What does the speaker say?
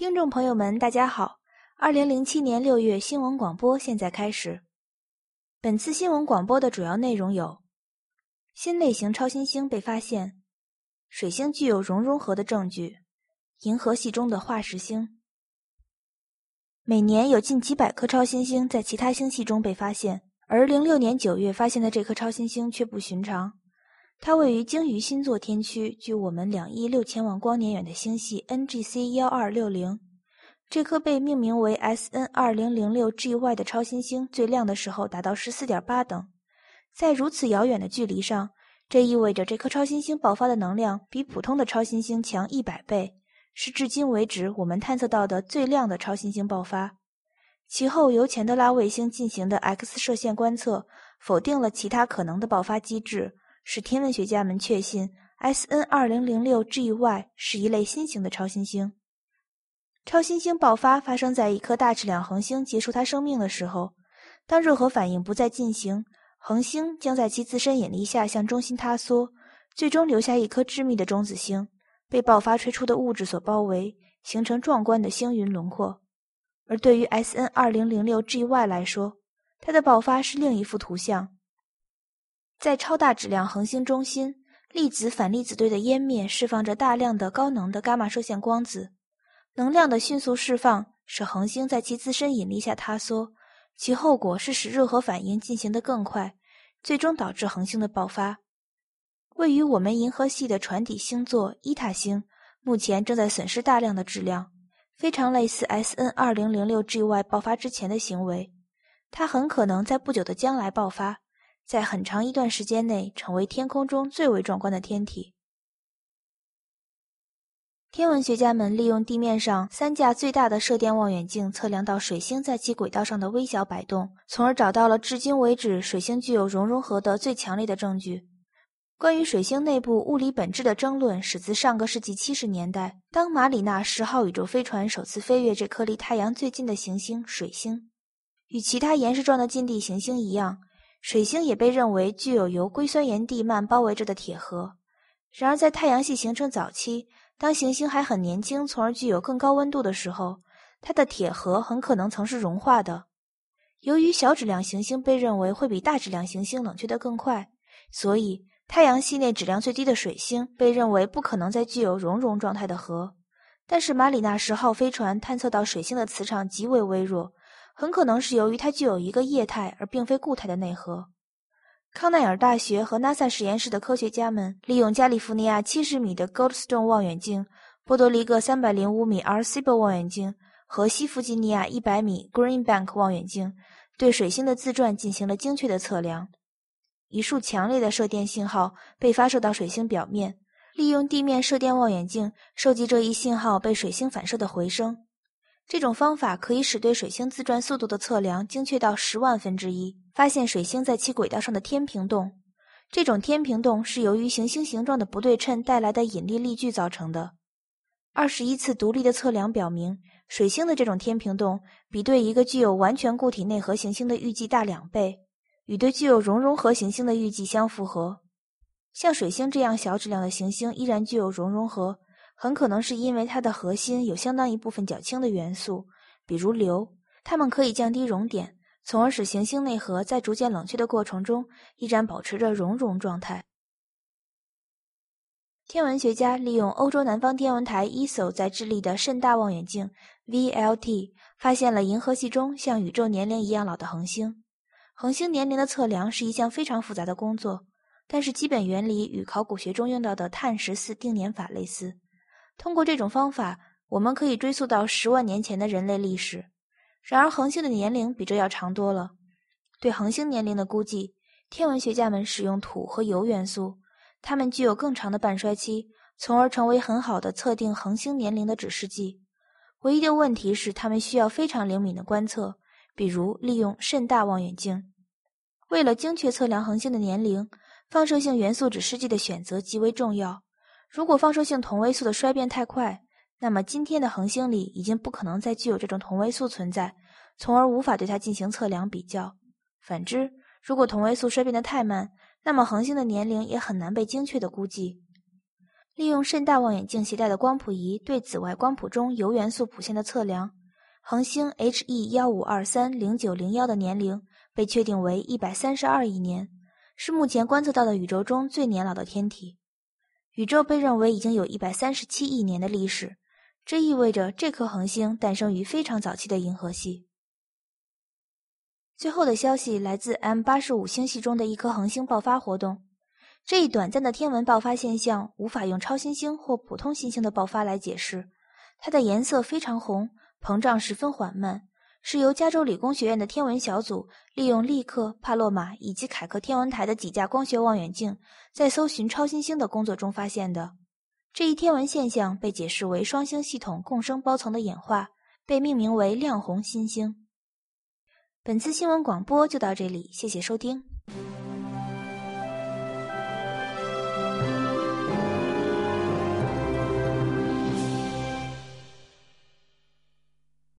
听众朋友们，大家好！二零零七年六月新闻广播现在开始。本次新闻广播的主要内容有：新类型超新星被发现，水星具有熔融合的证据，银河系中的化石星。每年有近几百颗超新星在其他星系中被发现，而零六年九月发现的这颗超新星却不寻常。它位于鲸鱼星座天区，距我们两亿六千万光年远的星系 NGC 幺二六零。这颗被命名为 SN 二零零六 GY 的超新星，最亮的时候达到十四点八等。在如此遥远的距离上，这意味着这颗超新星爆发的能量比普通的超新星强一百倍，是至今为止我们探测到的最亮的超新星爆发。其后由钱德拉卫星进行的 X 射线观测，否定了其他可能的爆发机制。使天文学家们确信，SN 二零零六 GY 是一类新型的超新星。超新星爆发发生在一颗大质量恒星结束它生命的时候。当热核反应不再进行，恒星将在其自身引力下向中心塌缩，最终留下一颗致密的中子星，被爆发吹出的物质所包围，形成壮观的星云轮廓。而对于 SN 二零零六 GY 来说，它的爆发是另一幅图像。在超大质量恒星中心，粒子反粒子对的湮灭释放着大量的高能的伽马射线光子，能量的迅速释放使恒星在其自身引力下塌缩，其后果是使热核反应进行得更快，最终导致恒星的爆发。位于我们银河系的船底星座伊塔星，目前正在损失大量的质量，非常类似 SN 二零零六 GY 爆发之前的行为，它很可能在不久的将来爆发。在很长一段时间内，成为天空中最为壮观的天体。天文学家们利用地面上三架最大的射电望远镜，测量到水星在其轨道上的微小摆动，从而找到了至今为止水星具有熔融合的最强烈的证据。关于水星内部物理本质的争论始自上个世纪七十年代，当马里纳十号宇宙飞船首次飞越这颗离太阳最近的行星水星。与其他岩石状的近地行星一样。水星也被认为具有由硅酸盐地幔包围着的铁核。然而，在太阳系形成早期，当行星还很年轻，从而具有更高温度的时候，它的铁核很可能曾是融化的。由于小质量行星被认为会比大质量行星冷却得更快，所以太阳系内质量最低的水星被认为不可能再具有熔融状态的核。但是，马里纳十号飞船探测到水星的磁场极为微弱。很可能是由于它具有一个液态而并非固态的内核。康奈尔大学和 NASA 实验室的科学家们利用加利福尼亚70米的 Goldstone 望远镜、波多黎各305米 RCIB 望远镜和西弗吉尼亚100米 Greenbank 望远镜，对水星的自转进行了精确的测量。一束强烈的射电信号被发射到水星表面，利用地面射电望远镜收集这一信号被水星反射的回声。这种方法可以使对水星自转速度的测量精确到十万分之一，发现水星在其轨道上的天平洞。这种天平洞是由于行星形状的不对称带来的引力力矩造成的。二十一次独立的测量表明，水星的这种天平洞比对一个具有完全固体内核行星的预计大两倍，与对具有熔融合行星的预计相符合。像水星这样小质量的行星依然具有熔融合。很可能是因为它的核心有相当一部分较轻的元素，比如硫，它们可以降低熔点，从而使行星内核在逐渐冷却的过程中依然保持着熔融状态。天文学家利用欧洲南方天文台 ESO 在智利的甚大望远镜 VLT，发现了银河系中像宇宙年龄一样老的恒星。恒星年龄的测量是一项非常复杂的工作，但是基本原理与考古学中用到的碳十四定年法类似。通过这种方法，我们可以追溯到十万年前的人类历史。然而，恒星的年龄比这要长多了。对恒星年龄的估计，天文学家们使用土和铀元素，它们具有更长的半衰期，从而成为很好的测定恒星年龄的指示剂。唯一的问题是，它们需要非常灵敏的观测，比如利用甚大望远镜。为了精确测量恒星的年龄，放射性元素指示剂的选择极为重要。如果放射性同位素的衰变太快，那么今天的恒星里已经不可能再具有这种同位素存在，从而无法对它进行测量比较。反之，如果同位素衰变得太慢，那么恒星的年龄也很难被精确的估计。利用甚大望远镜携带的光谱仪对紫外光谱中铀元素谱线的测量，恒星 He 幺五二三零九零幺的年龄被确定为一百三十二亿年，是目前观测到的宇宙中最年老的天体。宇宙被认为已经有一百三十七亿年的历史，这意味着这颗恒星诞生于非常早期的银河系。最后的消息来自 M 八十五星系中的一颗恒星爆发活动。这一短暂的天文爆发现象无法用超新星或普通新星的爆发来解释。它的颜色非常红，膨胀十分缓慢，是由加州理工学院的天文小组利用利克、帕洛马以及凯克天文台的几架光学望远镜在搜寻超新星的工作中发现的。这一天文现象被解释为双星系统共生包层的演化，被命名为亮红新星。本次新闻广播就到这里，谢谢收听。